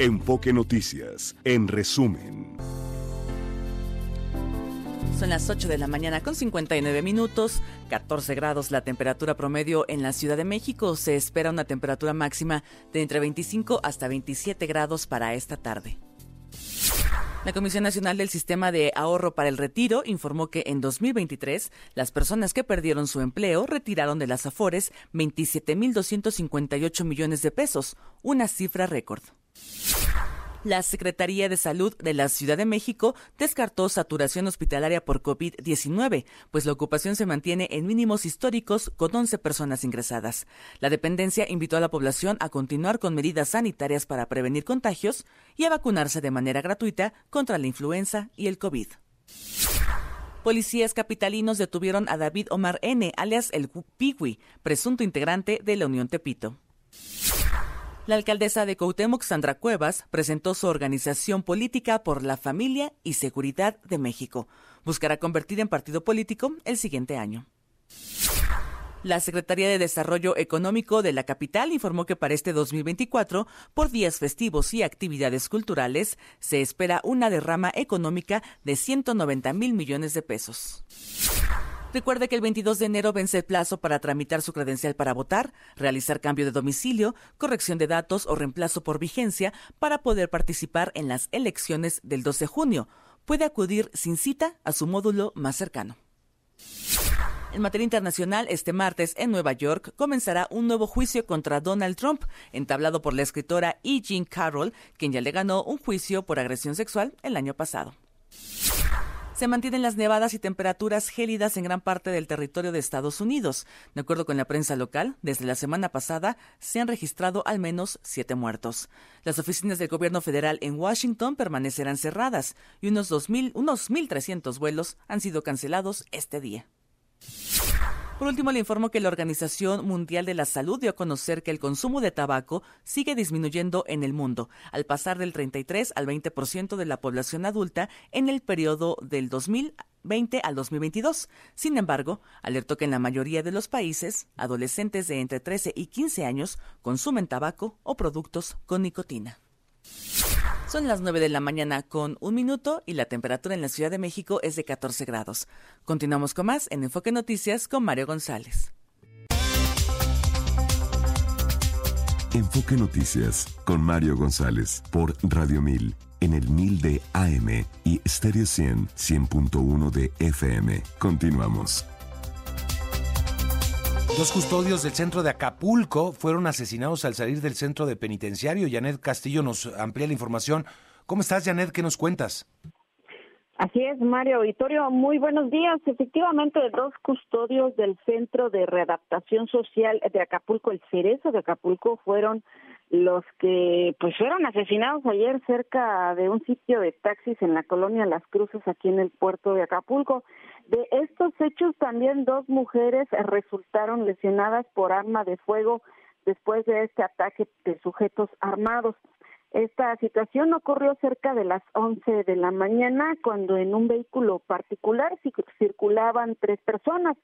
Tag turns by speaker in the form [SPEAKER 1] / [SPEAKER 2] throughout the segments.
[SPEAKER 1] Enfoque Noticias, en resumen.
[SPEAKER 2] Son las 8 de la mañana con 59 minutos, 14 grados la temperatura promedio en la Ciudad de México. Se espera una temperatura máxima de entre 25 hasta 27 grados para esta tarde. La Comisión Nacional del Sistema de Ahorro para el Retiro informó que en 2023 las personas que perdieron su empleo retiraron de las AFORES 27.258 millones de pesos, una cifra récord. La Secretaría de Salud de la Ciudad de México descartó saturación hospitalaria por COVID-19, pues la ocupación se mantiene en mínimos históricos con 11 personas ingresadas. La dependencia invitó a la población a continuar con medidas sanitarias para prevenir contagios y a vacunarse de manera gratuita contra la influenza y el COVID. Policías capitalinos detuvieron a David Omar N., alias el Piwi, presunto integrante de la Unión Tepito. La alcaldesa de Coutemoc, Sandra Cuevas, presentó su organización política por la familia y seguridad de México. Buscará convertir en partido político el siguiente año. La Secretaría de Desarrollo Económico de la capital informó que para este 2024, por días festivos y actividades culturales, se espera una derrama económica de 190 mil millones de pesos. Recuerde que el 22 de enero vence el plazo para tramitar su credencial para votar, realizar cambio de domicilio, corrección de datos o reemplazo por vigencia para poder participar en las elecciones del 12 de junio. Puede acudir sin cita a su módulo más cercano. En materia internacional, este martes en Nueva York comenzará un nuevo juicio contra Donald Trump, entablado por la escritora E. Jean Carroll, quien ya le ganó un juicio por agresión sexual el año pasado. Se mantienen las nevadas y temperaturas gélidas en gran parte del territorio de Estados Unidos. De acuerdo con la prensa local, desde la semana pasada se han registrado al menos siete muertos. Las oficinas del gobierno federal en Washington permanecerán cerradas y unos 2.000, unos 1.300 vuelos han sido cancelados este día. Por último, le informo que la Organización Mundial de la Salud dio a conocer que el consumo de tabaco sigue disminuyendo en el mundo, al pasar del 33 al 20% de la población adulta en el periodo del 2020 al 2022. Sin embargo, alertó que en la mayoría de los países, adolescentes de entre 13 y 15 años consumen tabaco o productos con nicotina. Son las 9 de la mañana con un minuto y la temperatura en la Ciudad de México es de 14 grados. Continuamos con más en Enfoque Noticias con Mario González.
[SPEAKER 1] Enfoque Noticias con Mario González por Radio 1000 en el 1000 de AM y Stereo 100 100.1 de FM. Continuamos.
[SPEAKER 3] Dos custodios del centro de Acapulco fueron asesinados al salir del centro de penitenciario. Janet Castillo nos amplía la información. ¿Cómo estás, Janet? ¿Qué nos cuentas?
[SPEAKER 4] Así es, Mario Auditorio. Muy buenos días. Efectivamente, dos custodios del Centro de Readaptación Social de Acapulco, el Cerezo de Acapulco, fueron los que pues fueron asesinados ayer cerca de un sitio de taxis en la colonia Las Cruces, aquí en el puerto de Acapulco. De estos hechos también dos mujeres resultaron lesionadas por arma de fuego después de este ataque de sujetos armados. Esta situación ocurrió cerca de las 11 de la mañana cuando en un vehículo particular circulaban tres personas,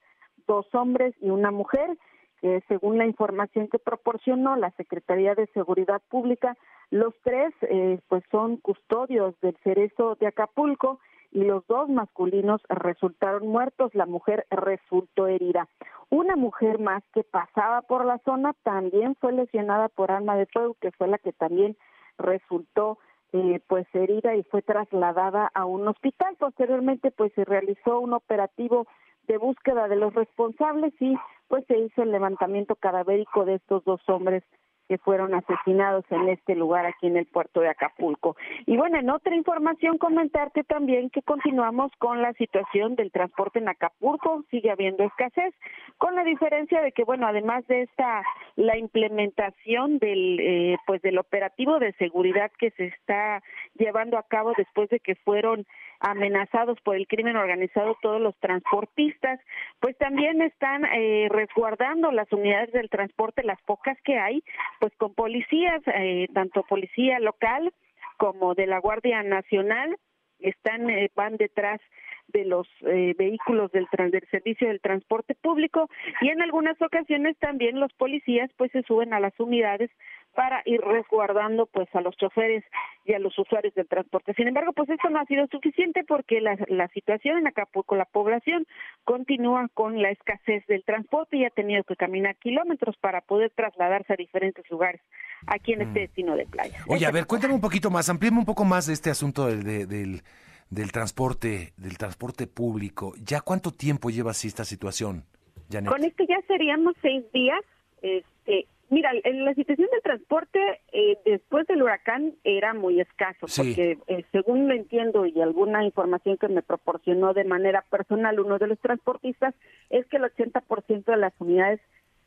[SPEAKER 4] dos hombres y una mujer, que según la información que proporcionó la Secretaría de Seguridad Pública, los tres eh, pues son custodios del cerezo de Acapulco y los dos masculinos resultaron muertos, la mujer resultó herida. Una mujer más que pasaba por la zona también fue lesionada por arma de fuego, que fue la que también resultó eh, pues herida y fue trasladada a un hospital. Posteriormente pues se realizó un operativo de búsqueda de los responsables y pues se hizo el levantamiento cadavérico de estos dos hombres que fueron asesinados en este lugar aquí en el puerto de Acapulco. Y bueno, en otra información comentarte también que continuamos con la situación del transporte en Acapulco, sigue habiendo escasez, con la diferencia de que bueno, además de esta la implementación del eh, pues del operativo de seguridad que se está llevando a cabo después de que fueron amenazados por el crimen organizado todos los transportistas, pues también están eh, resguardando las unidades del transporte, las pocas que hay, pues con policías, eh, tanto policía local como de la Guardia Nacional, están eh, van detrás de los eh, vehículos del, del servicio del transporte público. Y en algunas ocasiones también los policías pues se suben a las unidades para ir resguardando pues a los choferes y a los usuarios del transporte. Sin embargo, pues esto no ha sido suficiente porque la, la situación en Acapulco, la población continúa con la escasez del transporte y ha tenido que caminar kilómetros para poder trasladarse a diferentes lugares aquí en este mm. destino de playa.
[SPEAKER 3] Oye, a ver, cuéntame un poquito más, amplíame un poco más de este asunto del, del, del transporte, del transporte público. ¿Ya cuánto tiempo lleva así esta situación, Janet?
[SPEAKER 4] Con esto ya seríamos seis días. Este, Mira, en la situación del transporte eh, después del huracán era muy escaso, porque eh, según lo entiendo y alguna información que me proporcionó de manera personal uno de los transportistas, es que el 80% de las unidades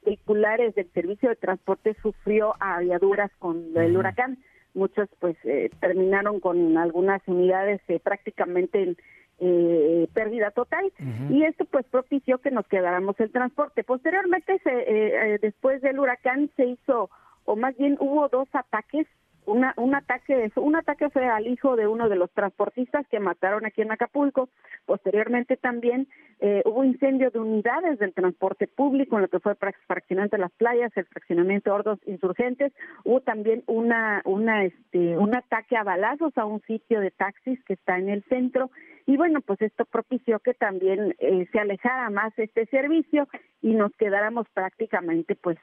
[SPEAKER 4] vehiculares del servicio de transporte sufrió aviaduras con el huracán. Muchos pues eh, terminaron con algunas unidades prácticamente en eh, pérdida total y esto pues propició que nos quedáramos el transporte. Posteriormente, se, eh, eh, después del huracán se hizo, o más bien hubo dos ataques una, un ataque un ataque fue al hijo de uno de los transportistas que mataron aquí en Acapulco. Posteriormente también eh, hubo incendio de unidades del transporte público en lo que fue de las playas el fraccionamiento de Hordos Insurgentes. Hubo también una una este un ataque a balazos a un sitio de taxis que está en el centro. Y bueno pues esto propició que también eh, se alejara más este servicio y nos quedáramos prácticamente pues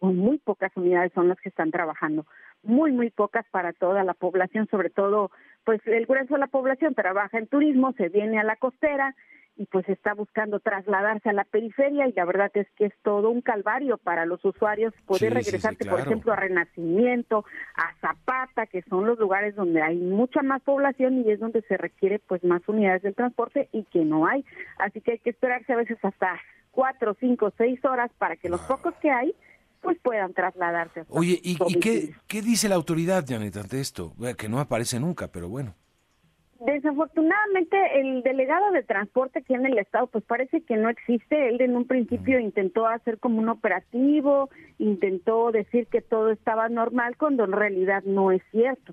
[SPEAKER 4] muy pocas unidades son las que están trabajando muy, muy pocas para toda la población, sobre todo, pues el grueso de la población trabaja en turismo, se viene a la costera y pues está buscando trasladarse a la periferia y la verdad es que es todo un calvario para los usuarios poder regresarse, por ejemplo, a Renacimiento, a Zapata, que son los lugares donde hay mucha más población y es donde se requiere pues más unidades del transporte y que no hay. Así que hay que esperarse a veces hasta cuatro, cinco, seis horas para que los pocos que hay pues puedan trasladarse.
[SPEAKER 3] Oye, ¿y, qué, qué, dice la autoridad, Janet, ante esto? Que no aparece nunca, pero bueno.
[SPEAKER 4] Desafortunadamente, el delegado de transporte aquí en el estado, pues parece que no existe. Él en un principio intentó hacer como un operativo, intentó decir que todo estaba normal, cuando en realidad no es cierto.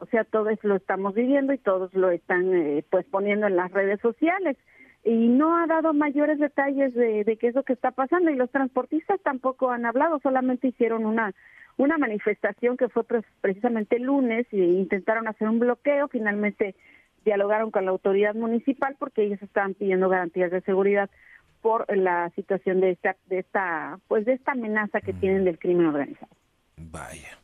[SPEAKER 4] O sea, todos lo estamos viviendo y todos lo están eh, pues poniendo en las redes sociales y no ha dado mayores detalles de, de, qué es lo que está pasando y los transportistas tampoco han hablado, solamente hicieron una una manifestación que fue precisamente el lunes e intentaron hacer un bloqueo, finalmente dialogaron con la autoridad municipal porque ellos estaban pidiendo garantías de seguridad por la situación de esta de esta pues de esta amenaza que mm. tienen del crimen organizado.
[SPEAKER 3] Vaya.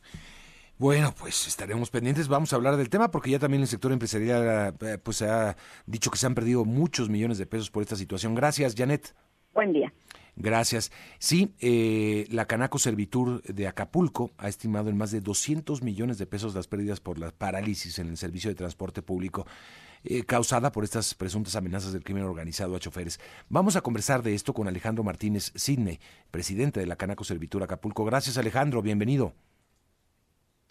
[SPEAKER 3] Bueno, pues estaremos pendientes. Vamos a hablar del tema porque ya también el sector empresarial eh, pues ha dicho que se han perdido muchos millones de pesos por esta situación. Gracias, Janet.
[SPEAKER 4] Buen día.
[SPEAKER 3] Gracias. Sí, eh, la Canaco Servitur de Acapulco ha estimado en más de 200 millones de pesos las pérdidas por la parálisis en el servicio de transporte público eh, causada por estas presuntas amenazas del crimen organizado a choferes. Vamos a conversar de esto con Alejandro Martínez Sidney, presidente de la Canaco Servitur Acapulco. Gracias, Alejandro. Bienvenido.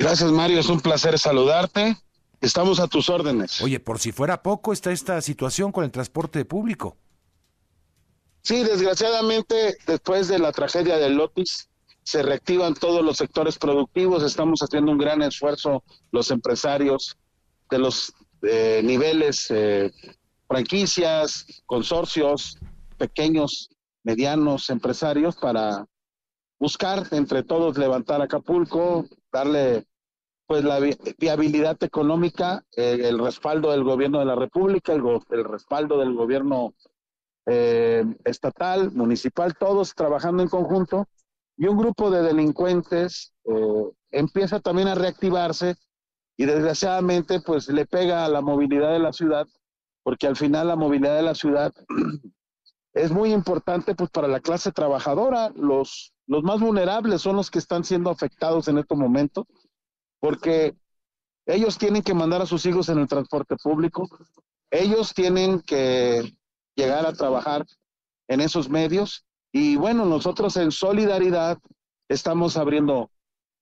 [SPEAKER 5] Gracias, Mario. Es un placer saludarte. Estamos a tus órdenes.
[SPEAKER 3] Oye, por si fuera poco, está esta situación con el transporte público.
[SPEAKER 5] Sí, desgraciadamente, después de la tragedia del Lotis, se reactivan todos los sectores productivos. Estamos haciendo un gran esfuerzo los empresarios de los eh, niveles, eh, franquicias, consorcios, pequeños, medianos empresarios para buscar entre todos levantar Acapulco, darle pues la viabilidad económica, eh, el respaldo del gobierno de la República, el, el respaldo del gobierno eh, estatal, municipal, todos trabajando en conjunto, y un grupo de delincuentes eh, empieza también a reactivarse y desgraciadamente pues le pega a la movilidad de la ciudad, porque al final la movilidad de la ciudad es muy importante pues para la clase trabajadora, los, los más vulnerables son los que están siendo afectados en estos momentos porque ellos tienen que mandar a sus hijos en el transporte público, ellos tienen que llegar a trabajar en esos medios y bueno, nosotros en solidaridad estamos abriendo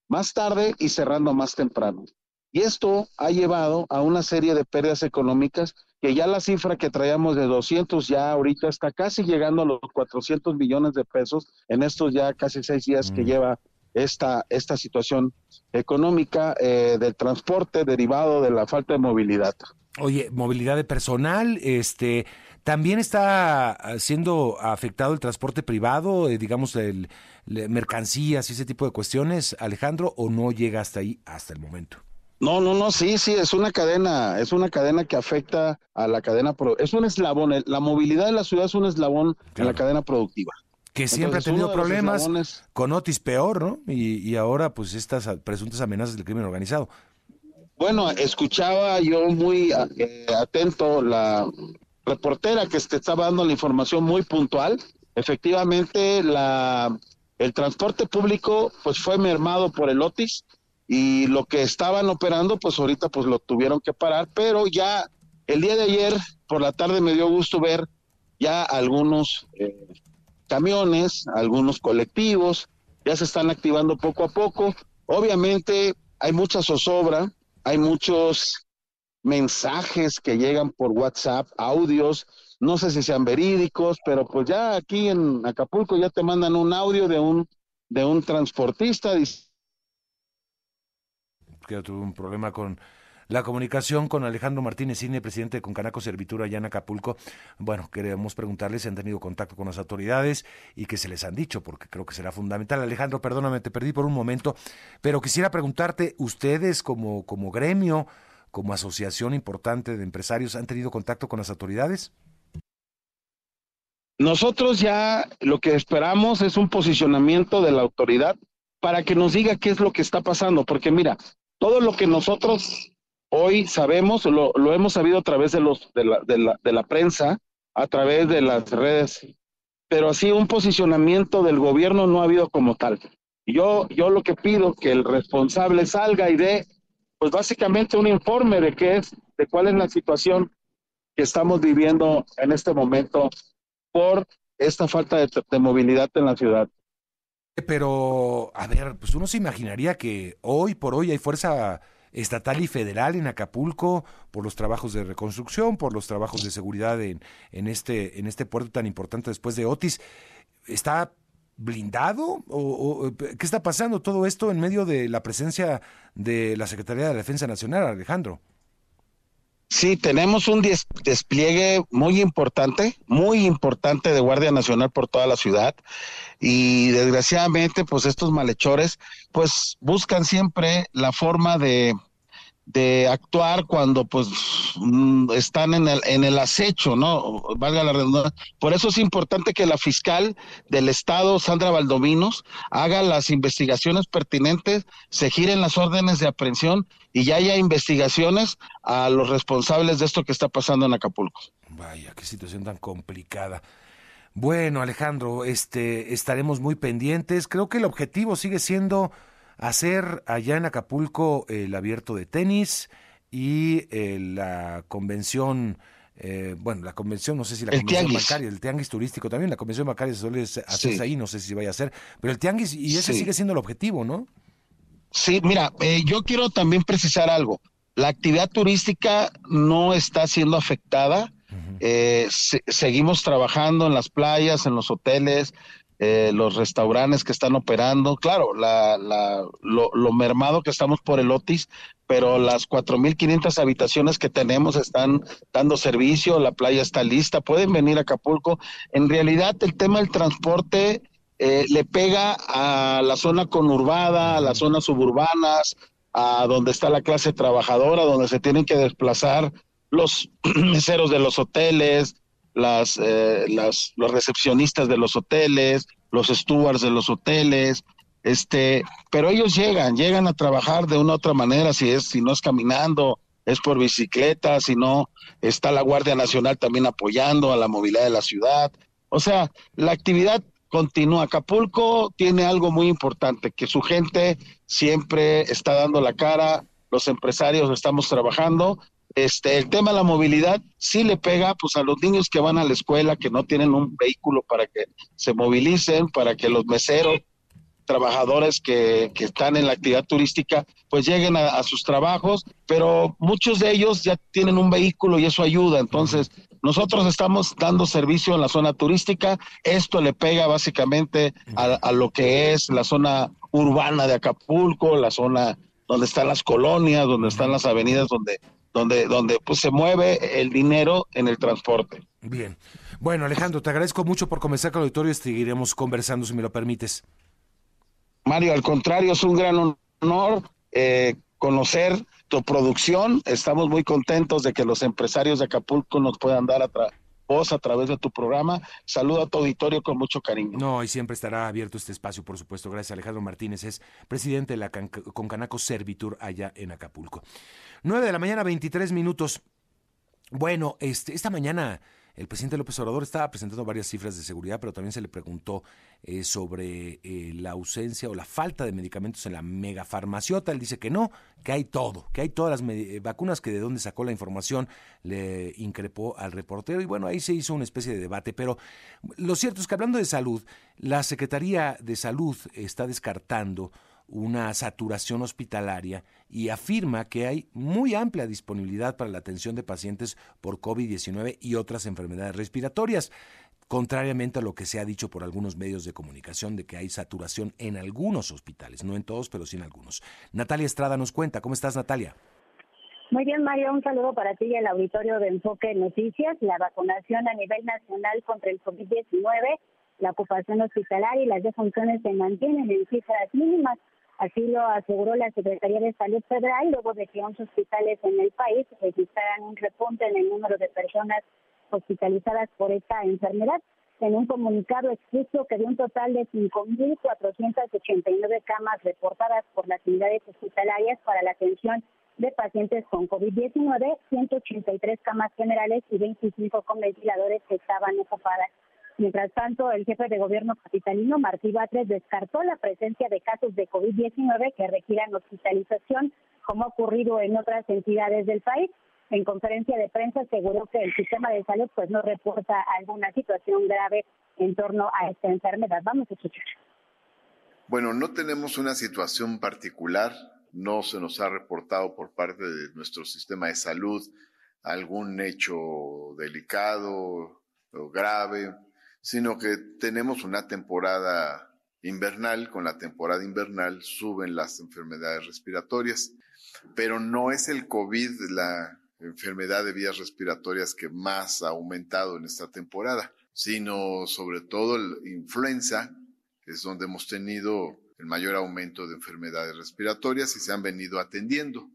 [SPEAKER 5] más tarde y cerrando más temprano. Y esto ha llevado a una serie de pérdidas económicas que ya la cifra que traíamos de 200 ya ahorita está casi llegando a los 400 millones de pesos en estos ya casi seis días que mm. lleva esta, esta situación económica eh, del transporte derivado de la falta de movilidad.
[SPEAKER 3] Oye, movilidad de personal, este, también está siendo afectado el transporte privado, eh, digamos, el, mercancías y ese tipo de cuestiones, Alejandro, o no llega hasta ahí hasta el momento.
[SPEAKER 5] No, no, no, sí, sí, es una cadena, es una cadena que afecta a la cadena, es un eslabón, la movilidad de la ciudad es un eslabón en la cadena productiva.
[SPEAKER 3] Que siempre ha tenido problemas, con Otis peor, ¿no? Y, ahora pues estas presuntas amenazas del crimen organizado.
[SPEAKER 5] Bueno, escuchaba yo muy eh, atento la reportera que te estaba dando la información muy puntual. Efectivamente, la, el transporte público pues fue mermado por el Otis, y lo que estaban operando, pues ahorita pues lo tuvieron que parar, pero ya el día de ayer por la tarde me dio gusto ver ya algunos eh, camiones, algunos colectivos, ya se están activando poco a poco. Obviamente hay mucha zozobra, hay muchos mensajes que llegan por WhatsApp, audios, no sé si sean verídicos, pero pues ya aquí en Acapulco ya te mandan un audio de un de un transportista
[SPEAKER 3] que tuve un problema con la comunicación con Alejandro Martínez Cine, presidente de Concanaco Servitura allá en Acapulco. Bueno, queremos preguntarles si han tenido contacto con las autoridades y qué se les han dicho, porque creo que será fundamental. Alejandro, perdóname, te perdí por un momento, pero quisiera preguntarte, ustedes como, como gremio, como asociación importante de empresarios, ¿han tenido contacto con las autoridades?
[SPEAKER 5] Nosotros ya lo que esperamos es un posicionamiento de la autoridad para que nos diga qué es lo que está pasando, porque mira, todo lo que nosotros hoy sabemos, lo, hemos sabido a través de, los, de, la, de, la, de la prensa, a través de las redes, pero así un posicionamiento del gobierno no ha habido como tal. Yo, yo lo que pido que el responsable salga y dé, pues básicamente un informe de qué es, de cuál es la situación que estamos viviendo en este momento por esta falta de, de movilidad en la ciudad.
[SPEAKER 3] Pero, a ver, pues uno se imaginaría que hoy por hoy hay fuerza estatal y federal en Acapulco por los trabajos de reconstrucción, por los trabajos de seguridad en, en, este, en este puerto tan importante después de Otis. ¿Está blindado? ¿O, qué está pasando todo esto en medio de la presencia de la Secretaría de Defensa Nacional, Alejandro?
[SPEAKER 5] Sí, tenemos un despliegue muy importante, muy importante de Guardia Nacional por toda la ciudad y desgraciadamente pues estos malhechores pues buscan siempre la forma de de actuar cuando pues mm, están en el, en el acecho, ¿no? Valga la redundancia. Por eso es importante que la fiscal del estado, Sandra Valdominos, haga las investigaciones pertinentes, se giren las órdenes de aprehensión y ya haya investigaciones a los responsables de esto que está pasando en Acapulco.
[SPEAKER 3] Vaya, qué situación tan complicada. Bueno, Alejandro, este estaremos muy pendientes. Creo que el objetivo sigue siendo hacer allá en Acapulco el abierto de tenis y eh, la convención, eh, bueno, la convención, no sé si la convención bancaria, el tianguis turístico también, la convención bancaria se suele hacerse ahí, no sé si vaya a ser, pero el tianguis, y ese sigue siendo el objetivo, ¿no?
[SPEAKER 5] Sí, mira, eh, yo quiero también precisar algo. La actividad turística no está siendo afectada. Seguimos trabajando en las playas, en los hoteles, eh, los restaurantes que están operando, claro, la, la, lo, lo, mermado que estamos por el Otis, pero las 4.500 habitaciones que tenemos están dando servicio, la playa está lista, pueden venir a Acapulco. En realidad el tema del transporte eh, le pega a la zona conurbada, a las zonas suburbanas, a donde está la clase trabajadora, donde se tienen que desplazar los meseros de los hoteles, las, eh, las, los recepcionistas de los hoteles, los stewards de los hoteles, este, pero ellos llegan, llegan a trabajar de una u otra manera, si es, si no es caminando, es por bicicleta, si no, está la Guardia Nacional también apoyando a la movilidad de la ciudad. O sea, la actividad continúa. Acapulco tiene algo muy importante, que su gente siempre está dando la cara, los empresarios estamos trabajando este, el tema de la movilidad sí le pega pues a los niños que van a la escuela, que no tienen un vehículo para que se movilicen, para que los meseros, trabajadores que, que están en la actividad turística, pues lleguen a, sus trabajos, pero muchos de ellos ya tienen un vehículo y eso ayuda. Entonces, nosotros estamos dando servicio en la zona turística. Esto le pega básicamente a, a lo que es la zona urbana de Acapulco, la zona donde están las colonias, donde están las avenidas donde donde, donde pues se mueve el dinero en el transporte.
[SPEAKER 3] Bien. Bueno, Alejandro, te agradezco mucho por comenzar con el auditorio y seguiremos conversando si me lo permites.
[SPEAKER 5] Mario, al contrario, es un gran honor eh, conocer tu producción. Estamos muy contentos de que los empresarios de Acapulco nos puedan dar a voz a través de tu programa. Saludo a tu auditorio con mucho cariño.
[SPEAKER 3] No, y siempre estará abierto este espacio, por supuesto. Gracias, Alejandro Martínez. Es presidente de la Concanaco Servitur allá en Acapulco. 9 de la mañana, 23 minutos. Bueno, este, esta mañana el presidente López Obrador estaba presentando varias cifras de seguridad, pero también se le preguntó eh, sobre eh, la ausencia o la falta de medicamentos en la megafarmaciota. Él dice que no, que hay todo, que hay todas las eh, vacunas, que de dónde sacó la información le increpó al reportero. Y bueno, ahí se hizo una especie de debate. Pero lo cierto es que hablando de salud, la Secretaría de Salud está descartando una saturación hospitalaria y afirma que hay muy amplia disponibilidad para la atención de pacientes por COVID-19 y otras enfermedades respiratorias, contrariamente a lo que se ha dicho por algunos medios de comunicación de que hay saturación en algunos hospitales, no en todos, pero sí en algunos. Natalia Estrada nos cuenta. ¿Cómo estás, Natalia?
[SPEAKER 6] Muy bien, Mario, un saludo para ti y el auditorio de Enfoque Noticias. La vacunación a nivel nacional contra el COVID-19, la ocupación hospitalaria y las defunciones se mantienen en cifras mínimas. Así lo aseguró la Secretaría de Salud Federal luego de que 11 hospitales en el país registraran un repunte en el número de personas hospitalizadas por esta enfermedad. En un comunicado expuso que de un total de 5.489 camas reportadas por las unidades hospitalarias para la atención de pacientes con COVID-19, 183 camas generales y 25 con ventiladores que estaban ocupadas. Mientras tanto, el jefe de gobierno capitalino, Martí Batres, descartó la presencia de casos de COVID-19 que requieran hospitalización, como ha ocurrido en otras entidades del país. En conferencia de prensa aseguró que el sistema de salud pues no reporta alguna situación grave en torno a esta enfermedad. Vamos a escuchar.
[SPEAKER 7] Bueno, no tenemos una situación particular, no se nos ha reportado por parte de nuestro sistema de salud algún hecho delicado o grave sino que tenemos una temporada invernal, con la temporada invernal suben las enfermedades respiratorias, pero no es el COVID la enfermedad de vías respiratorias que más ha aumentado en esta temporada, sino sobre todo la influenza, es donde hemos tenido el mayor aumento de enfermedades respiratorias y se han venido atendiendo.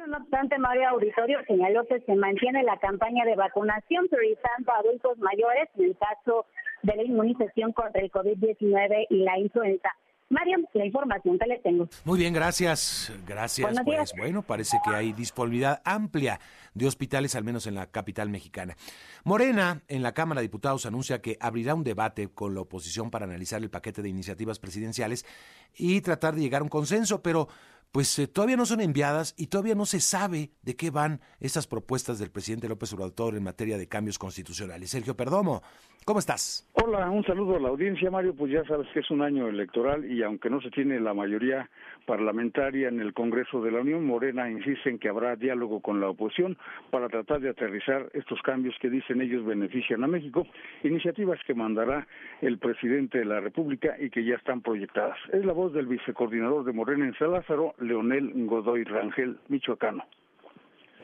[SPEAKER 6] Bueno, no obstante, Mario Auditorio señaló que se mantiene la campaña de vacunación priorizando a adultos mayores en el caso de la inmunización contra el COVID-19 y la influenza. Mario, la información que le tengo.
[SPEAKER 3] Muy bien, gracias. Gracias. Pues bueno, parece que hay disponibilidad amplia de hospitales, al menos en la capital mexicana. Morena, en la Cámara de Diputados, anuncia que abrirá un debate con la oposición para analizar el paquete de iniciativas presidenciales y tratar de llegar a un consenso, pero pues eh, todavía no son enviadas y todavía no se sabe de qué van estas propuestas del presidente López Obrador en materia de cambios constitucionales. Sergio Perdomo, ¿cómo estás?
[SPEAKER 8] Hola, un saludo a la audiencia, Mario. Pues ya sabes que es un año electoral y aunque no se tiene la mayoría parlamentaria en el Congreso de la Unión, Morena insiste en que habrá diálogo con la oposición para tratar de aterrizar estos cambios que dicen ellos benefician a México, iniciativas que mandará el presidente de la República y que ya están proyectadas. Es la voz del vicecoordinador de Morena en San Lázaro, Leonel Godoy Rangel, michoacano.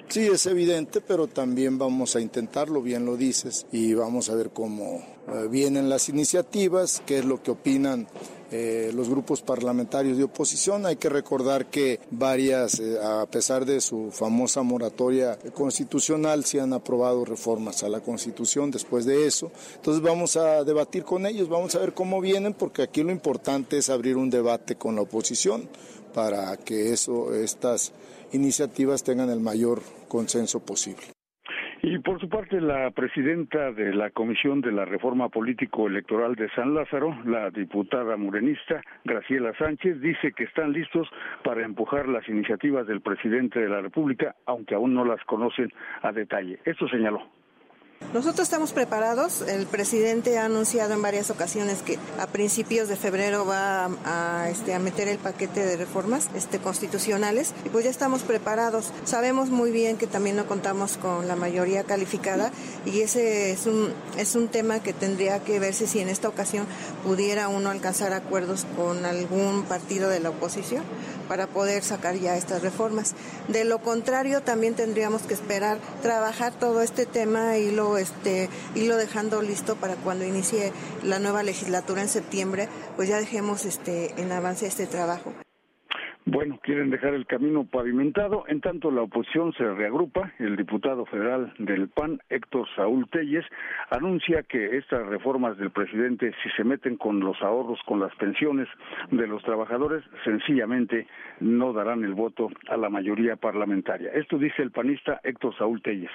[SPEAKER 9] Sí, es evidente, pero también vamos a intentarlo, bien lo dices, y vamos a ver cómo eh, vienen las iniciativas, qué es lo que opinan eh, los grupos parlamentarios de oposición. Hay que recordar que varias, eh, a pesar de su famosa moratoria constitucional, se han aprobado reformas a la Constitución después de eso. Entonces vamos a debatir con ellos, vamos a ver cómo vienen, porque aquí lo importante es abrir un debate con la oposición para que eso, estas iniciativas tengan el mayor consenso posible.
[SPEAKER 8] Y por su parte, la presidenta de la Comisión de la Reforma Político-Electoral de San Lázaro, la diputada morenista Graciela Sánchez, dice que están listos para empujar las iniciativas del presidente de la República, aunque aún no las conocen a detalle. Esto señaló.
[SPEAKER 10] Nosotros estamos preparados. El presidente ha anunciado en varias ocasiones que a principios de febrero va a, este, meter el paquete de reformas este, constitucionales y pues ya estamos preparados. Sabemos muy bien que también no contamos con la mayoría calificada y ese es un, es un tema que tendría que verse si en esta ocasión pudiera uno alcanzar acuerdos con algún partido de la oposición para poder sacar ya estas reformas. De lo contrario, también tendríamos que esperar trabajar todo este tema y lo este, irlo dejando listo para cuando inicie la nueva legislatura en septiembre, pues ya dejemos este, en avance este trabajo.
[SPEAKER 8] Bueno, quieren dejar el camino pavimentado. En tanto, la oposición se reagrupa. El diputado federal del PAN, Héctor Saúl Telles, anuncia que estas reformas del presidente, si se meten con los ahorros, con las pensiones de los trabajadores, sencillamente no darán el voto a la mayoría parlamentaria. Esto dice el panista Héctor Saúl Telles.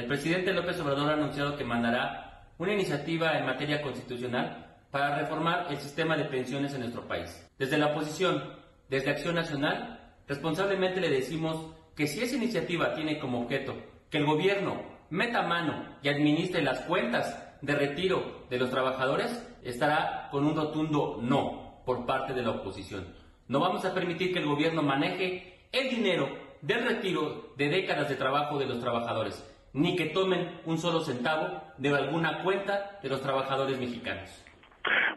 [SPEAKER 11] El presidente López Obrador ha anunciado que mandará una iniciativa en materia constitucional para reformar el sistema de pensiones en nuestro país. Desde la oposición, desde Acción Nacional, responsablemente le decimos que si esa iniciativa tiene como objeto que el gobierno meta mano y administre las cuentas de retiro de los trabajadores, estará con un rotundo no por parte de la oposición. No vamos a permitir que el gobierno maneje el dinero del retiro de décadas de trabajo de los trabajadores ni que tomen un solo centavo de alguna cuenta de los trabajadores mexicanos.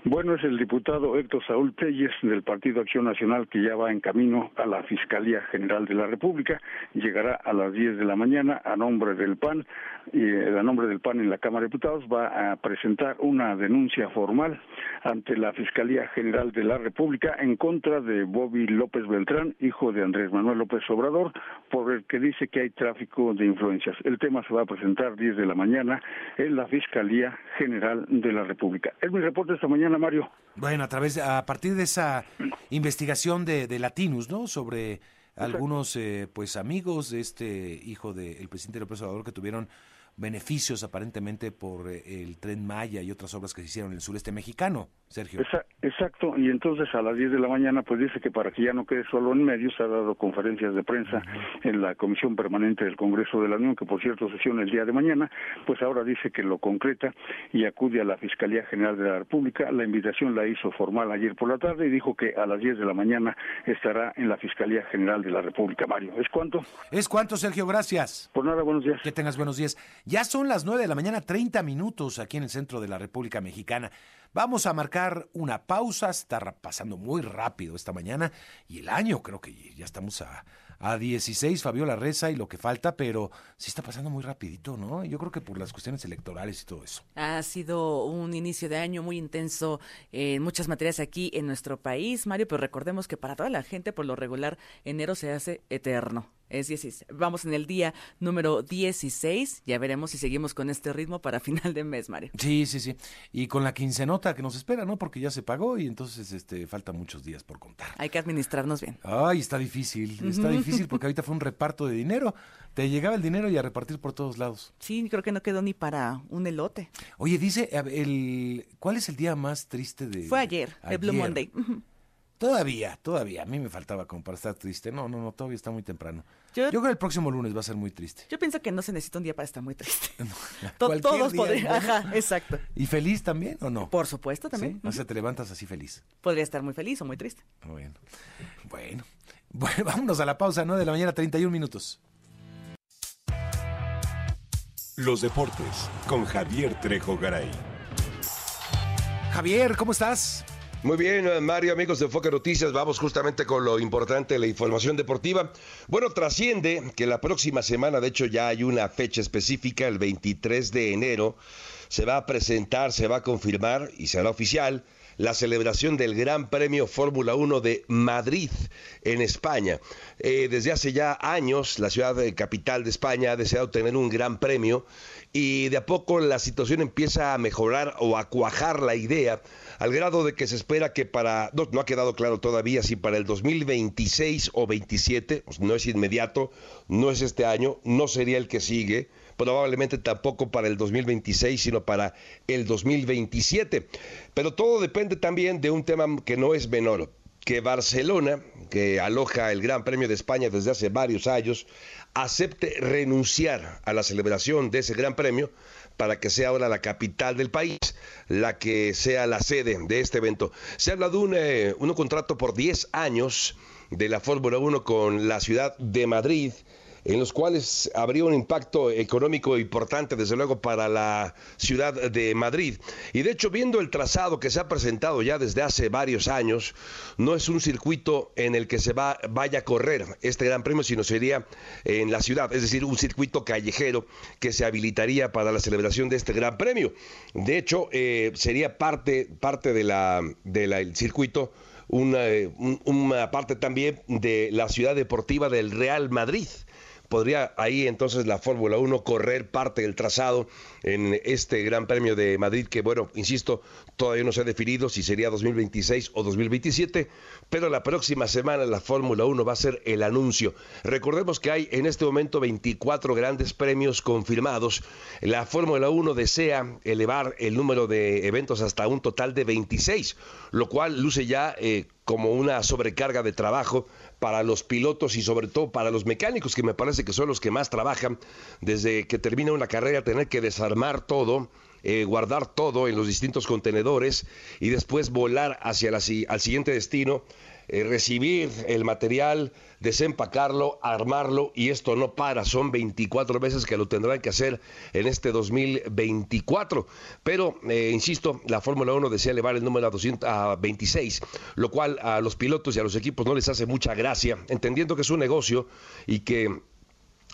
[SPEAKER 8] Bueno, es el diputado Héctor Saúl Telles del Partido Acción Nacional que ya va en camino a la Fiscalía General de la República. Llegará a las 10 de la mañana a nombre del PAN y eh, a nombre del PAN en la Cámara de Diputados va a presentar una denuncia formal ante la Fiscalía General de la República en contra de Bobby López Beltrán, hijo de Andrés Manuel López Obrador, por el que dice que hay tráfico de influencias. El tema se va a presentar 10 de la mañana en la Fiscalía General de la República. Es mi reporte esta mañana Mario.
[SPEAKER 3] Bueno, a través, a partir de esa investigación de, de Latinus, ¿no? Sobre algunos, eh, pues, amigos de este hijo del presidente López Obrador que tuvieron beneficios aparentemente por eh, el tren Maya y otras obras que se hicieron en el sureste mexicano, Sergio.
[SPEAKER 8] Exacto, y entonces a las 10 de la mañana pues dice que para que ya no quede solo en medios ha dado conferencias de prensa en la Comisión Permanente del Congreso de la Unión, que por cierto sesiona el día de mañana, pues ahora dice que lo concreta y acude a la Fiscalía General de la República. La invitación la hizo formal ayer por la tarde y dijo que a las 10 de la mañana estará en la Fiscalía General de la República. Mario, ¿es cuánto?
[SPEAKER 3] Es cuánto, Sergio, gracias.
[SPEAKER 8] Por nada, buenos días.
[SPEAKER 3] Que tengas buenos días. Ya son las 9 de la mañana, 30 minutos aquí en el centro de la República Mexicana. Vamos a marcar una pausa, está pasando muy rápido esta mañana y el año creo que ya estamos a, a 16, Fabiola Reza y lo que falta, pero sí está pasando muy rapidito, ¿no? Yo creo que por las cuestiones electorales y todo eso.
[SPEAKER 2] Ha sido un inicio de año muy intenso en muchas materias aquí en nuestro país, Mario, pero recordemos que para toda la gente, por lo regular, enero se hace eterno. Es 16. Vamos en el día número 16. Ya veremos si seguimos con este ritmo para final de mes, Mario.
[SPEAKER 3] Sí, sí, sí. Y con la quincenota que nos espera, ¿no? Porque ya se pagó y entonces este faltan muchos días por contar.
[SPEAKER 2] Hay que administrarnos bien.
[SPEAKER 3] Ay, está difícil. Está difícil porque ahorita fue un reparto de dinero. Te llegaba el dinero y a repartir por todos lados.
[SPEAKER 2] Sí, creo que no quedó ni para un elote.
[SPEAKER 3] Oye, dice, el, ¿cuál es el día más triste de...?
[SPEAKER 2] Fue ayer, el Blue Monday.
[SPEAKER 3] Todavía, todavía. A mí me faltaba como para estar triste. No, no, no, todavía está muy temprano. Yo, creo que el próximo lunes va a ser muy triste.
[SPEAKER 2] Yo pienso que no se necesita un día para estar muy triste. todos podrían. Ajá, exacto.
[SPEAKER 3] ¿Y feliz también o no?
[SPEAKER 2] Por supuesto también.
[SPEAKER 3] ¿Sí? O sea, te levantas así feliz.
[SPEAKER 2] Podría estar muy feliz o muy triste.
[SPEAKER 3] Bueno. Bueno. Bueno, vámonos a la pausa, ¿no? De la mañana, 31 minutos.
[SPEAKER 1] Los deportes con Javier Trejo Garay.
[SPEAKER 3] Javier, ¿cómo estás?
[SPEAKER 12] Muy bien, Mario, amigos de Foque Noticias, vamos justamente con lo importante de la información deportiva. Bueno, trasciende que la próxima semana, de hecho ya hay una fecha específica, el 23 de enero, se va a presentar, se va a confirmar y será oficial la celebración del Gran Premio Fórmula 1 de Madrid en España. Eh, desde hace ya años, la ciudad capital de España ha deseado tener un gran premio y de a poco la situación empieza a mejorar o a cuajar la idea al grado de que se espera que para, no, ha quedado claro todavía si para el 2026 o 27, pues no es inmediato, no es este año, no sería el que sigue, probablemente tampoco para el 2026, sino para el 2027. Pero todo depende también de un tema que no es menor. que Barcelona, que aloja el Gran Premio de España desde hace varios años, acepte renunciar a la celebración de ese Gran Premio para que sea ahora la capital del país, la que sea la sede de este evento. Se habla de un, eh, contrato por 10 años de la Fórmula 1 con la ciudad de Madrid en los cuales habría un impacto económico importante, desde luego, para la ciudad de Madrid. Y de hecho, viendo el trazado que se ha presentado ya desde hace varios años, no es un circuito en el que se va, vaya a correr este Gran Premio, sino sería en la ciudad, es decir, un circuito callejero que se habilitaría para la celebración de este Gran Premio. De hecho, eh, sería parte, parte del de circuito. Una, una, parte también de la ciudad deportiva del Real Madrid podría ahí entonces la Fórmula 1 correr parte del trazado en este Gran Premio de Madrid, que bueno, insisto, todavía no se ha definido si sería 2026 o 2027, pero la próxima semana la Fórmula 1 va a ser el anuncio. Recordemos que hay en este momento 24 grandes premios confirmados. La Fórmula 1 desea elevar el número de eventos hasta un total de 26, lo cual luce ya eh, como una sobrecarga de trabajo para los pilotos y sobre todo para los mecánicos, que me parece que son los que más trabajan. Desde que termina una carrera, tener que desarmar todo, eh, guardar todo en los distintos contenedores y después volar hacia la, al siguiente destino eh, recibir el material, desempacarlo, armarlo y esto no para, son 24 veces que lo tendrán que hacer en este 2024. Pero, eh, insisto, la Fórmula 1 desea elevar el número a, 200, a 26, lo cual a los pilotos y a los equipos no les hace mucha gracia, entendiendo que es un negocio y que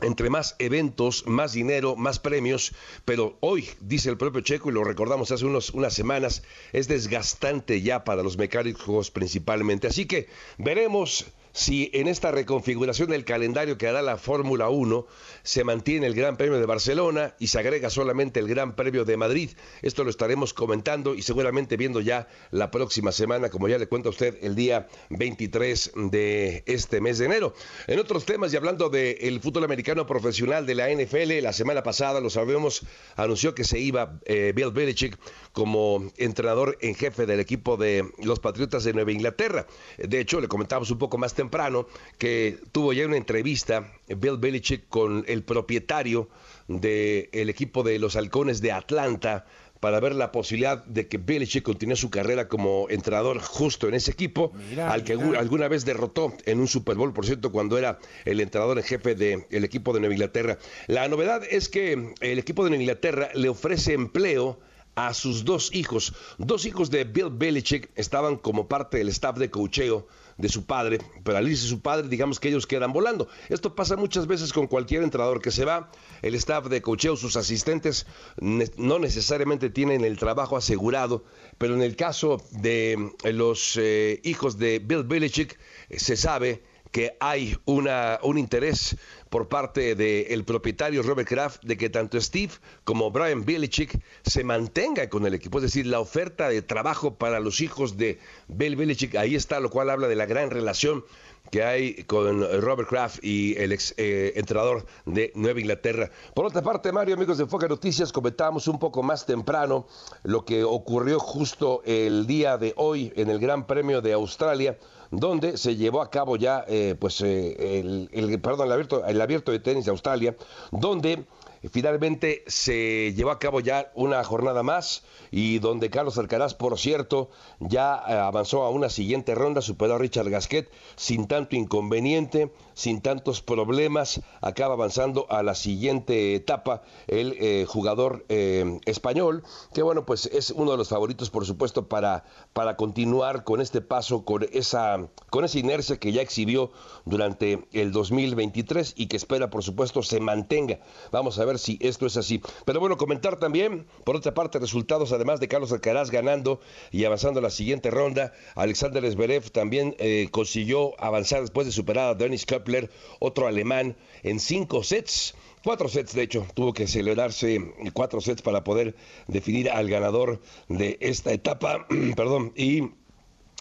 [SPEAKER 12] entre más eventos, más dinero, más premios, pero hoy, dice el propio Checo, y lo recordamos hace unas semanas, es desgastante ya para los mecánicos principalmente. Así que veremos si en esta reconfiguración del calendario que hará la Fórmula 1 se mantiene el Gran Premio de Barcelona y se agrega solamente el Gran Premio de Madrid. Esto lo estaremos comentando y seguramente viendo ya la próxima semana, como ya le cuenta a usted, el día 23 de este mes de enero. En otros temas y hablando del fútbol americano profesional de la NFL, la semana pasada, lo sabemos, anunció que se iba eh, Bill Belichick como entrenador en jefe del equipo de los Patriotas de Nueva Inglaterra. De hecho, le comentamos un poco más temprano que tuvo ya una entrevista Bill Belichick con el propietario del equipo de los Halcones de Atlanta para ver la posibilidad de que Belichick continúe su carrera como entrenador justo en ese equipo, al que alguna vez derrotó en un Super Bowl, por cierto, cuando era el entrenador en jefe del equipo de Nueva Inglaterra. La novedad es que el equipo de Nueva Inglaterra le ofrece empleo a sus dos hijos. Dos hijos de Bill Belichick estaban como parte del staff de cocheo de su padre, pero al irse su padre, digamos que ellos quedan volando. Esto pasa muchas veces con cualquier entrenador que se va, el staff de cocheo, sus asistentes, no necesariamente tienen el trabajo asegurado, pero en el caso de eh, los eh, hijos de Bill Belichick, eh, se sabe que hay una, un interés por parte del propietario Robert Kraft de que tanto Steve como Brian Belichick se mantenga con el equipo. Es decir, la oferta de trabajo para los hijos de Bill Belichick, ahí está, lo cual habla de la gran relación que hay con Robert Kraft y el ex eh, entrenador de Nueva Inglaterra. Por otra parte, Mario, amigos de Foca Noticias, comentábamos un poco más temprano lo que ocurrió justo el día de hoy en el Gran Premio de Australia donde se llevó a cabo ya eh, pues eh, el, perdón, el abierto, el abierto de tenis de Australia, donde finalmente se llevó a cabo ya una jornada más y donde Carlos Alcaraz, por cierto, ya eh, avanzó a una siguiente ronda, superó a Richard Gasquet sin tanto inconveniente, sin tantos problemas, acaba avanzando a la siguiente etapa el eh, jugador eh, español, que bueno, pues es uno de los favoritos, por supuesto, para, para continuar con este paso, con esa, con esa inercia que ya exhibió durante el 2023 y que espera, por supuesto, se mantenga. Vamos a ver si esto es así. Pero bueno, comentar también, por otra parte, resultados además de Carlos Alcaraz ganando y avanzando a la siguiente ronda, Alexander Zverev también eh, consiguió avanzar después de superar a Dennis Köppler, otro alemán, en cinco sets. Cuatro sets, de hecho, tuvo que celebrarse cuatro sets para poder definir al ganador de esta etapa. Perdón, y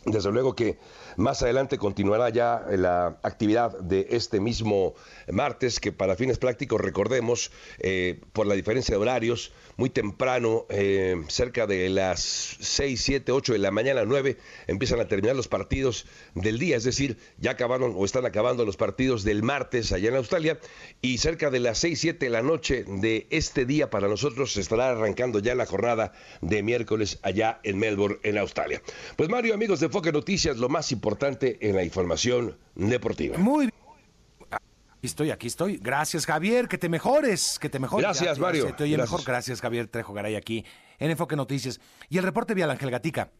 [SPEAKER 12] desde luego que Más adelante continuará ya la actividad de este mismo martes, que para fines prácticos, recordemos, eh, por la diferencia de horarios, muy temprano, eh, cerca de las 6, 7, 8 de la mañana, 9, empiezan a terminar los partidos del día, es decir, ya acabaron o están acabando los partidos del martes allá en Australia, y cerca de las 6, 7 de la noche de este día para nosotros se estará arrancando ya la jornada de miércoles allá en Melbourne, en Australia. Pues Mario, amigos de Foque Noticias, lo más importante en la información deportiva.
[SPEAKER 3] Muy bien. Aquí estoy, aquí estoy. Gracias, Javier. Que te mejores, que te mejores.
[SPEAKER 12] Gracias, Mario.
[SPEAKER 3] Te oye mejor. Gracias, Javier Trejo Garay, aquí en Enfoque Noticias. Y el reporte vía Ángel Gatica.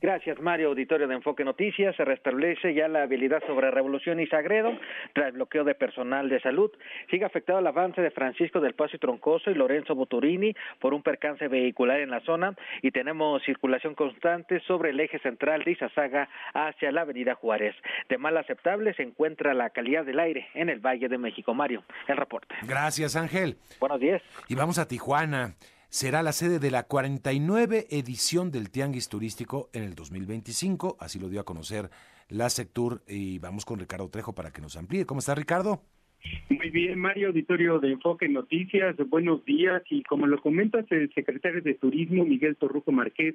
[SPEAKER 13] Gracias, Mario. Auditorio de Enfoque Noticias. Se restablece ya la habilidad sobre Revolución y Sagredo tras bloqueo de personal de salud. Sigue afectado el avance de Francisco del Paso y Troncoso y Lorenzo Boturini por un percance vehicular en la zona y tenemos circulación constante sobre el eje central de Izazaga hacia la Avenida Juárez. De mal aceptable se encuentra la calidad del aire en el Valle de México. Mario, el reporte.
[SPEAKER 3] Gracias, Ángel.
[SPEAKER 13] Buenos días.
[SPEAKER 3] Y vamos a Tijuana será la sede de la 49 edición del Tianguis Turístico en el 2025, así lo dio a conocer la Sectur y vamos con Ricardo Trejo para que nos amplíe. ¿Cómo está Ricardo?
[SPEAKER 14] Muy bien, Mario, auditorio de Enfoque Noticias, buenos días y como lo comentas el secretario de Turismo Miguel Torruco Márquez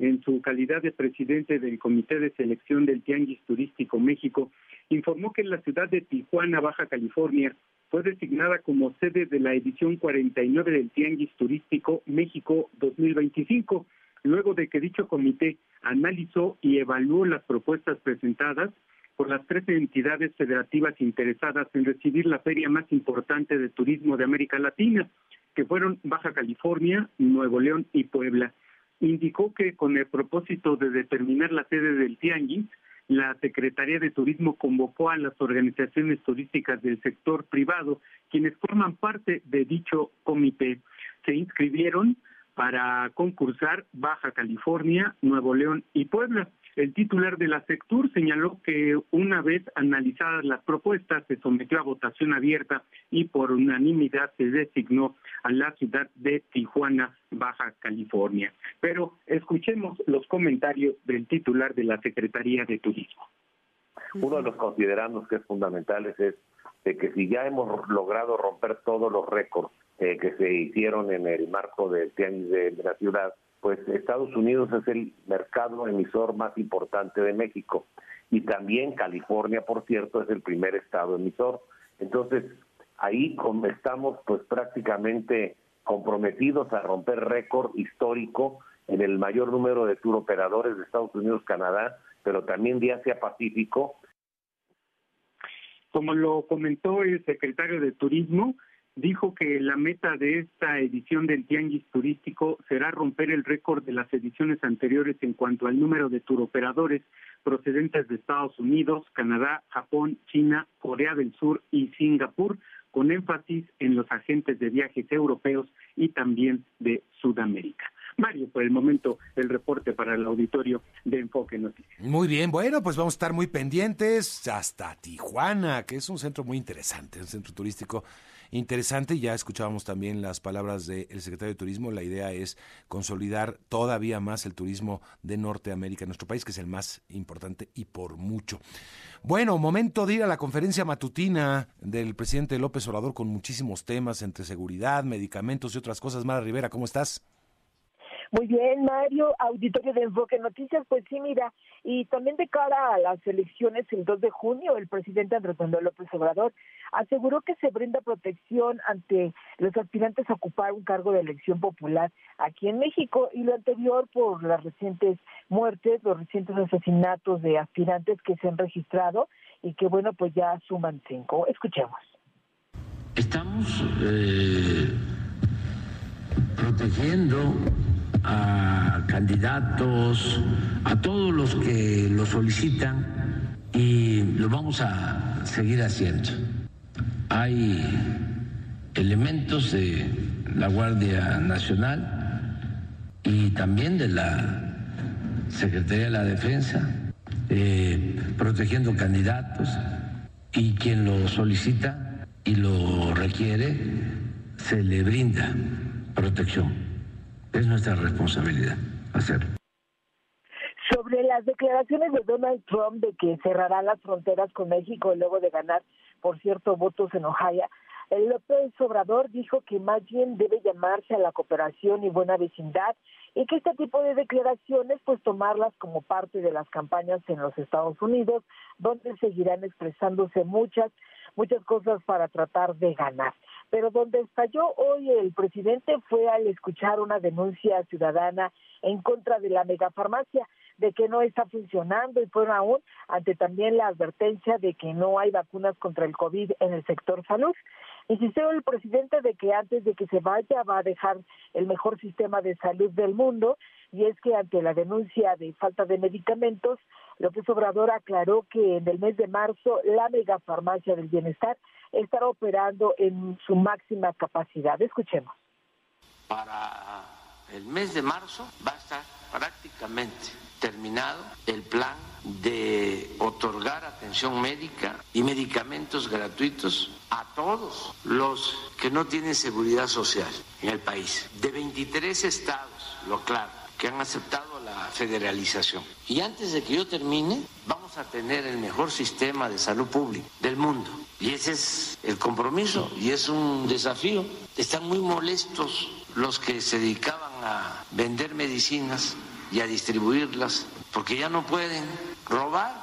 [SPEAKER 14] en su calidad de presidente del Comité de Selección del Tianguis Turístico México, informó que en la ciudad de Tijuana, Baja California, fue designada como sede de la edición 49 del Tianguis Turístico México 2025, luego de que dicho comité analizó y evaluó las propuestas presentadas por las tres entidades federativas interesadas en recibir la feria más importante de turismo de América Latina, que fueron Baja California, Nuevo León y Puebla. Indicó que con el propósito de determinar la sede del Tianguis, la Secretaría de Turismo convocó a las organizaciones turísticas del sector privado, quienes forman parte de dicho comité. Se inscribieron para concursar Baja California, Nuevo León y Puebla. El titular de la Sectur señaló que una vez analizadas las propuestas se sometió a votación abierta y por unanimidad se designó a la ciudad de Tijuana, Baja California. Pero escuchemos los comentarios del titular de la Secretaría de Turismo.
[SPEAKER 15] Uno de los considerandos que es fundamentales es de que si ya hemos logrado romper todos los récords eh, que se hicieron en el marco del de la ciudad, pues Estados Unidos es el mercado emisor más importante de México y también California, por cierto, es el primer estado emisor. Entonces, ahí estamos pues prácticamente comprometidos a romper récord histórico en el mayor número de tour operadores de Estados Unidos, Canadá, pero también de Asia Pacífico.
[SPEAKER 14] Como lo comentó el secretario de Turismo, dijo que la meta de esta edición del Tianguis Turístico será romper el récord de las ediciones anteriores en cuanto al número de turoperadores procedentes de Estados Unidos, Canadá, Japón, China, Corea del Sur y Singapur, con énfasis en los agentes de viajes europeos y también de Sudamérica. Mario, por el momento, el reporte para el auditorio de Enfoque Noticias.
[SPEAKER 3] Muy bien, bueno, pues vamos a estar muy pendientes hasta Tijuana, que es un centro muy interesante, un centro turístico interesante. Ya escuchábamos también las palabras del secretario de Turismo. La idea es consolidar todavía más el turismo de Norteamérica, nuestro país, que es el más importante y por mucho. Bueno, momento de ir a la conferencia matutina del presidente López Obrador con muchísimos temas entre seguridad, medicamentos y otras cosas. Mara Rivera, ¿cómo estás?
[SPEAKER 16] Muy bien, Mario, auditorio de Enfoque Noticias, pues sí, mira, y también de cara a las elecciones el 2 de junio, el presidente Andrés Manuel López Obrador aseguró que se brinda protección ante los aspirantes a ocupar un cargo de elección popular aquí en México y lo anterior por las recientes muertes, los recientes asesinatos de aspirantes que se han registrado y que, bueno, pues ya suman cinco. Escuchemos.
[SPEAKER 17] Estamos eh, protegiendo a candidatos, a todos los que lo solicitan y lo vamos a seguir haciendo. Hay elementos de la Guardia Nacional y también de la Secretaría de la Defensa, eh, protegiendo candidatos y quien lo solicita y lo requiere, se le brinda protección. Es nuestra responsabilidad hacerlo.
[SPEAKER 16] Sobre la las declaraciones de Donald Trump de que cerrará las fronteras con México luego de ganar, por cierto, votos en Ohio, el López Obrador dijo que más bien debe llamarse a la cooperación y buena vecindad y que este tipo de declaraciones pues tomarlas como parte de las campañas en los Estados Unidos, donde seguirán expresándose muchas, muchas cosas para tratar de ganar. Pero donde estalló hoy el presidente fue al escuchar una denuncia ciudadana en contra de la megafarmacia de que no está funcionando y fueron aún ante también la advertencia de que no hay vacunas contra el COVID en el sector salud. Insistió el presidente de que antes de que se vaya va a dejar el mejor sistema de salud del mundo y es que ante la denuncia de falta de medicamentos, López Obrador aclaró que en el mes de marzo la megafarmacia del bienestar estará operando en su máxima capacidad. Escuchemos.
[SPEAKER 5] Para el mes de marzo va a estar prácticamente terminado el plan de otorgar atención médica y medicamentos gratuitos a todos los que no tienen seguridad social en el país. De 23 estados, lo claro, que han aceptado la federalización. Y antes de que yo termine, vamos a tener el mejor sistema de salud pública del mundo. Y ese es el compromiso y es un desafío. Están muy molestos los que se dedicaban a vender medicinas y a distribuirlas, porque ya no pueden robar.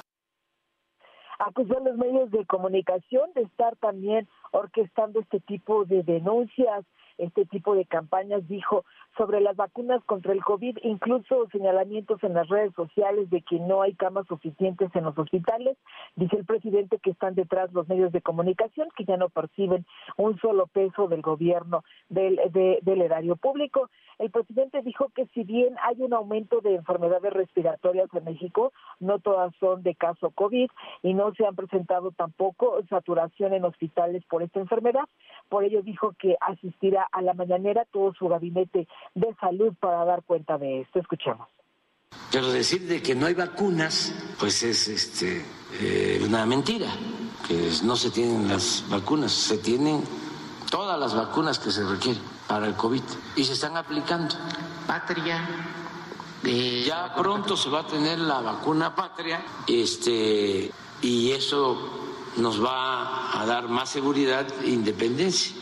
[SPEAKER 16] Acusó a los medios de comunicación de estar también orquestando este tipo de denuncias, este tipo de campañas, dijo, sobre las vacunas contra el COVID, incluso señalamientos en las redes sociales de que no hay camas suficientes en los hospitales. Dice el presidente que están detrás los medios de comunicación, que ya no perciben un solo peso del gobierno del, del erario público. El presidente dijo que si bien hay un aumento de enfermedades respiratorias en México, no todas son de caso COVID y no se han presentado tampoco saturación en hospitales por esta enfermedad. Por ello dijo que asistirá a la mañanera todo su gabinete de salud para dar cuenta de esto. Escuchemos.
[SPEAKER 5] Pero decir de que no hay vacunas, pues es este, eh, una mentira, que no se tienen las vacunas, se tienen todas las vacunas que se requieren para el COVID y se están aplicando. Patria. ya pronto se va a tener la vacuna patria este, y eso nos va a dar más seguridad e independencia.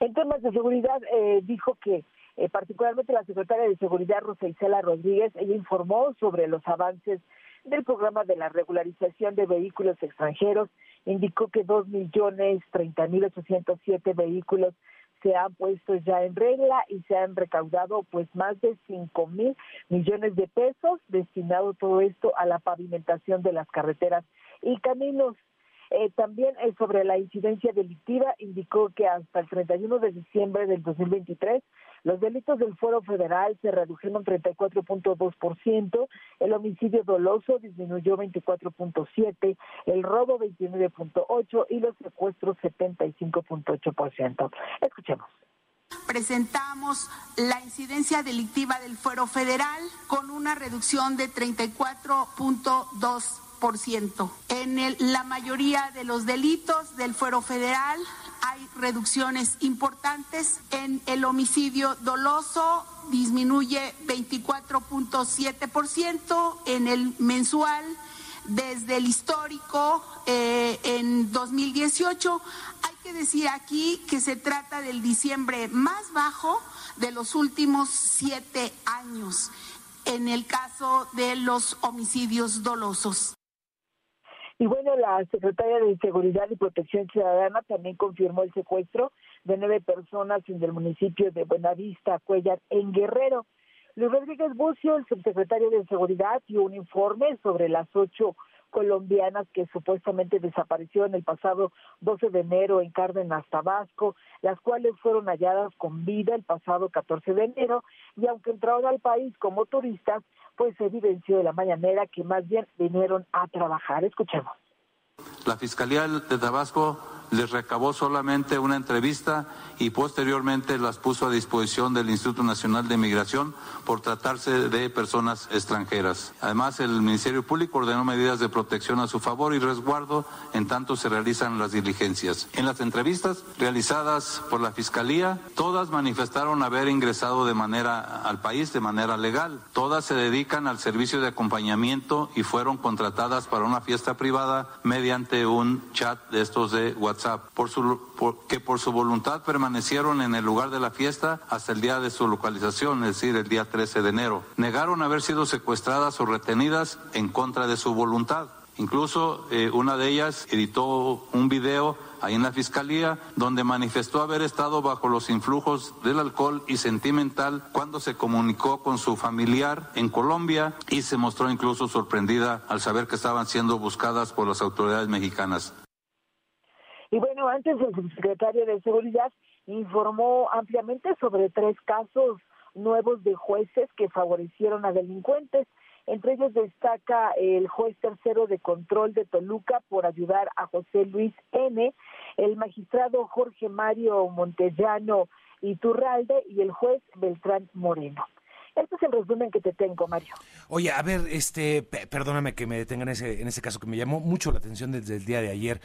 [SPEAKER 16] En temas de seguridad, eh, dijo que eh, particularmente la secretaria de Seguridad, Rosa Isela Rodríguez, ella informó sobre los avances del programa de la regularización de vehículos extranjeros. Indicó que dos millones treinta mil ochocientos siete vehículos se han puesto ya en regla y se han recaudado pues más de cinco mil millones de pesos destinado todo esto a la pavimentación de las carreteras y caminos. Eh, también eh, sobre la incidencia delictiva indicó que hasta el 31 de diciembre del 2023 los delitos del Foro Federal se redujeron 34.2%, el homicidio doloso disminuyó 24.7%, el robo 29.8% y los secuestros 75.8%. Escuchemos
[SPEAKER 18] presentamos la incidencia delictiva del fuero federal con una reducción de 34.2%. En la mayoría de los delitos del fuero federal hay reducciones importantes. En el homicidio doloso disminuye 24.7%, en el mensual desde el histórico eh, en 2018. Hay que decir aquí que se trata del diciembre más bajo de los últimos siete años en el caso de los homicidios dolosos.
[SPEAKER 16] Y bueno, la secretaria de Seguridad y Protección Ciudadana también confirmó el secuestro de nueve personas en el municipio de Buenavista, Cuellar, en Guerrero. Luis Rodríguez Bucio, el subsecretario de Seguridad, dio un informe sobre las ocho colombianas que supuestamente desaparecieron el pasado 12 de enero en Cárdenas, Tabasco, las cuales fueron halladas con vida el pasado 14 de enero y aunque entraron al país como turistas, pues se evidenció de la mañanera que más bien vinieron a trabajar. Escuchemos.
[SPEAKER 19] La Fiscalía de Tabasco les recabó solamente una entrevista y posteriormente las puso a disposición del Instituto Nacional de Migración por tratarse de personas extranjeras. Además, el Ministerio Público ordenó medidas de protección a su favor y resguardo en tanto se realizan las diligencias. En las entrevistas realizadas por la Fiscalía, todas manifestaron haber ingresado de manera al país de manera legal. Todas se dedican al servicio de acompañamiento y fueron contratadas para una fiesta privada mediante un chat de estos de WhatsApp, por su, que por su voluntad permanecieron en el lugar de la fiesta hasta el día de su localización, es decir, el día 13 de enero. Negaron haber sido secuestradas o retenidas en contra de su voluntad. Incluso eh, una de ellas editó un video ahí en la fiscalía, donde manifestó haber estado bajo los influjos del alcohol y sentimental cuando se comunicó con su familiar en Colombia y se mostró incluso sorprendida al saber que estaban siendo buscadas por las autoridades mexicanas.
[SPEAKER 16] Y bueno, antes el subsecretario de Seguridad informó ampliamente sobre tres casos nuevos de jueces que favorecieron a delincuentes. Entre ellos destaca el juez tercero de control de Toluca por ayudar a José Luis N., el magistrado Jorge Mario Montellano Iturralde y el juez Beltrán Moreno. Este es el resumen que te tengo, Mario.
[SPEAKER 3] Oye, a ver, este, perdóname que me detenga en ese, en ese caso que me llamó mucho la atención desde el día de ayer,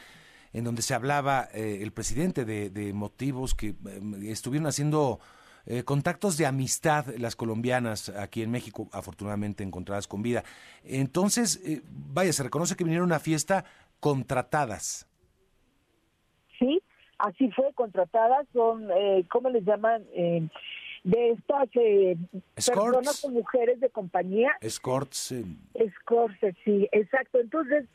[SPEAKER 3] en donde se hablaba eh, el presidente de, motivos que eh, estuvieron haciendo eh, contactos de amistad las colombianas aquí en México, afortunadamente encontradas con vida. Entonces, vaya, se reconoce que vinieron a una fiesta contratadas.
[SPEAKER 16] Sí, así fue, contratadas, son, eh, ¿cómo les llaman? Eh, de estas eh, personas o mujeres de compañía.
[SPEAKER 3] Escorts.
[SPEAKER 16] Escorts, sí, exacto. Entonces,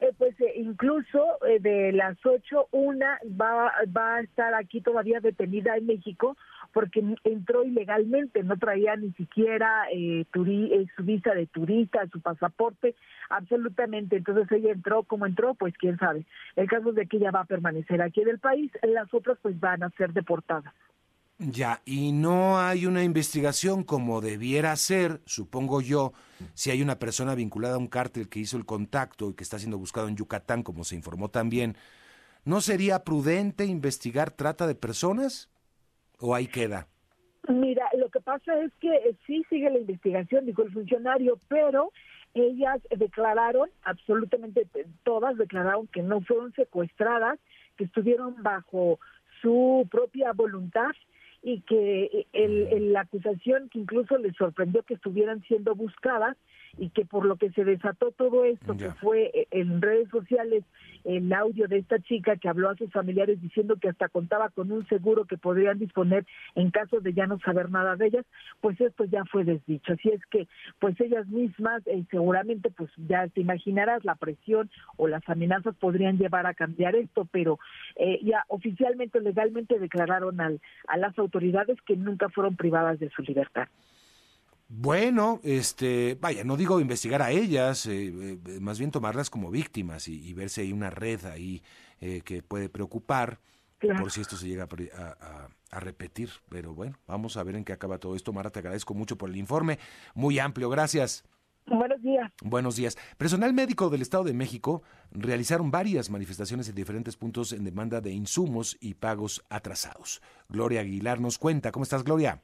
[SPEAKER 16] eh, pues eh, incluso eh, de las ocho, una va, va a estar aquí todavía detenida en México porque entró ilegalmente, no traía ni siquiera su visa de turista, su pasaporte, absolutamente. Entonces ella entró, como entró, pues quién sabe. El caso es de que ella va a permanecer aquí en el país, las otras pues van a ser deportadas.
[SPEAKER 3] Ya, y no hay una investigación como debiera ser, supongo yo, si hay una persona vinculada a un cártel que hizo el contacto y que está siendo buscado en Yucatán, como se informó también. ¿No sería prudente investigar trata de personas? ¿O ahí queda?
[SPEAKER 16] Mira, lo que pasa es que sí sigue la investigación, dijo el funcionario, pero ellas declararon, absolutamente todas declararon que no fueron secuestradas, que estuvieron bajo su propia voluntad y que el, la acusación que incluso les sorprendió que estuvieran siendo buscadas y que por lo que se desató todo esto, que fue eh, en redes sociales el audio de esta chica que habló a sus familiares diciendo que hasta contaba con un seguro que podrían disponer en caso de ya no saber nada de ellas, pues esto ya fue desdicho. Así es que, pues ellas mismas eh, seguramente, pues ya te imaginarás, la presión o las amenazas podrían llevar a cambiar esto, pero eh, ya oficialmente, legalmente declararon al, a las autoridades que nunca fueron privadas de su libertad.
[SPEAKER 3] Bueno, este, vaya, no digo investigar a ellas, eh, eh, más bien tomarlas como víctimas y, ver si hay una red ahí eh, que puede preocupar por si esto se llega a, repetir. Pero bueno, vamos a ver en qué acaba todo esto. Mara, te agradezco mucho por el informe, muy amplio, gracias.
[SPEAKER 16] Buenos días.
[SPEAKER 3] Buenos días. Personal médico del Estado de México realizaron varias manifestaciones en diferentes puntos en demanda de insumos y pagos atrasados. Gloria Aguilar nos cuenta. ¿Cómo estás, Gloria?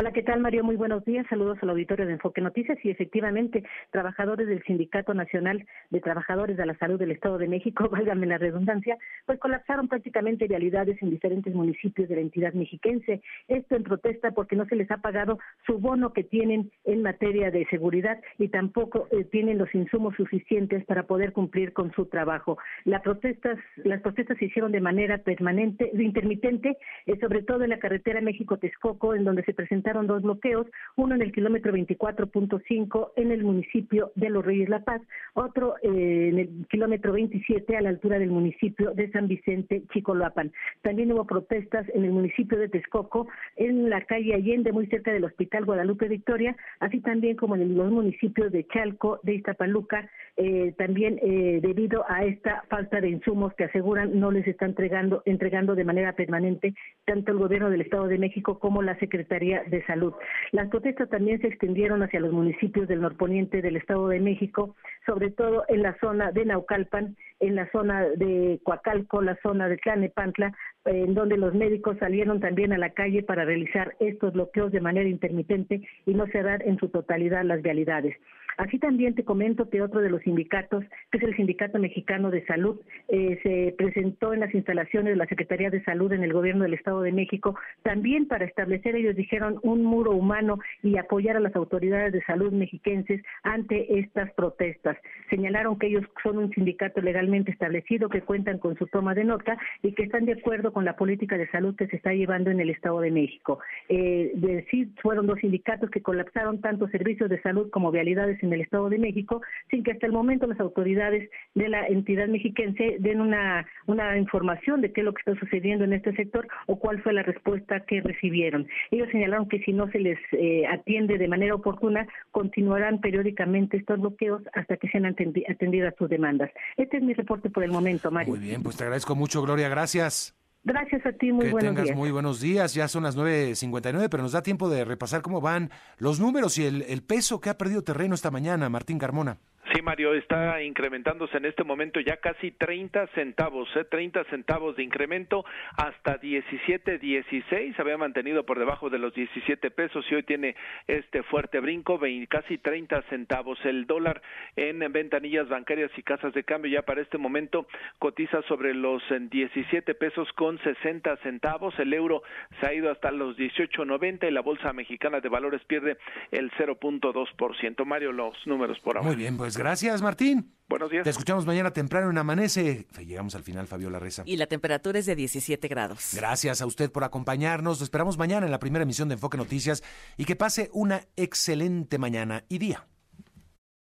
[SPEAKER 20] Hola, ¿qué tal, Mario? Muy buenos días. Saludos al auditorio de Enfoque Noticias. Y efectivamente, trabajadores del Sindicato Nacional de Trabajadores de la Salud del Estado de México, válgame la redundancia, pues colapsaron prácticamente realidades en diferentes municipios de la entidad mexiquense. Esto en protesta porque no se les ha pagado su bono que tienen en materia de seguridad y tampoco eh, tienen los insumos suficientes para poder cumplir con su trabajo. Las protestas, las protestas se hicieron de manera permanente, intermitente, eh, sobre todo en la carretera México-Texcoco, en donde se presenta dos bloqueos, uno en el kilómetro 24.5 en el municipio de Los Reyes La Paz, otro eh, en el kilómetro 27 a la altura del municipio de San Vicente Chicoloapan. También hubo protestas en el municipio de Texcoco, en la calle Allende, muy cerca del Hospital Guadalupe Victoria, así también como en los municipios de Chalco, de Iztapaluca, eh, también eh, debido a esta falta de insumos que aseguran no les está entregando, entregando de manera permanente tanto el gobierno del Estado de México como la Secretaría de Salud. Las protestas también se extendieron hacia los municipios del norponiente del Estado de México, sobre todo en la zona de Naucalpan, en la zona de Coacalco, la zona de Tlanepantla, en donde los médicos salieron también a la calle para realizar estos bloqueos de manera intermitente y no cerrar en su totalidad las vialidades. Así también te comento que otro de los sindicatos, que es el Sindicato Mexicano de Salud, eh, se presentó en las instalaciones de la Secretaría de Salud en el Gobierno del Estado de México, también para establecer, ellos dijeron, un muro humano y apoyar a las autoridades de salud mexiquenses ante estas protestas. Señalaron que ellos son un sindicato legalmente establecido, que cuentan con su toma de nota y que están de acuerdo con la política de salud que se está llevando en el Estado de México. Eh, decir, fueron dos sindicatos que colapsaron tanto servicios de salud como vialidades en en el Estado de México, sin que hasta el momento las autoridades de la entidad mexiquense den una, una información de qué es lo que está sucediendo en este sector o cuál fue la respuesta que recibieron. Ellos señalaron que si no se les eh, atiende de manera oportuna, continuarán periódicamente estos bloqueos hasta que sean atendidas sus demandas. Este es mi reporte por el momento, Mario.
[SPEAKER 3] Muy bien, pues te agradezco mucho, Gloria. Gracias.
[SPEAKER 20] Gracias a ti, muy
[SPEAKER 3] que
[SPEAKER 20] buenos
[SPEAKER 3] tengas muy buenos días. Ya son las 9.59, pero nos da tiempo de repasar cómo van los números y el, el peso que ha perdido terreno esta mañana, Martín Carmona.
[SPEAKER 21] Sí, Mario, está incrementándose en este momento ya casi 30 centavos, ¿eh? 30 centavos de incremento hasta 17, 16. Había mantenido por debajo de los 17 pesos y hoy tiene este fuerte brinco, casi 30 centavos. El dólar en ventanillas bancarias y casas de cambio ya para este momento cotiza sobre los 17 pesos con 60 centavos. El euro se ha ido hasta los 18.90 y la bolsa mexicana de valores pierde el 0.2%. Mario, los números por ahora.
[SPEAKER 3] Muy bien, pues gracias, Martín.
[SPEAKER 21] Buenos días.
[SPEAKER 3] Te escuchamos mañana temprano en Amanece. Llegamos al final, Fabiola Reza.
[SPEAKER 2] Y la temperatura es de 17 grados.
[SPEAKER 3] Gracias a usted por acompañarnos. Nos esperamos mañana en la primera emisión de Enfoque Noticias y que pase una excelente mañana y día.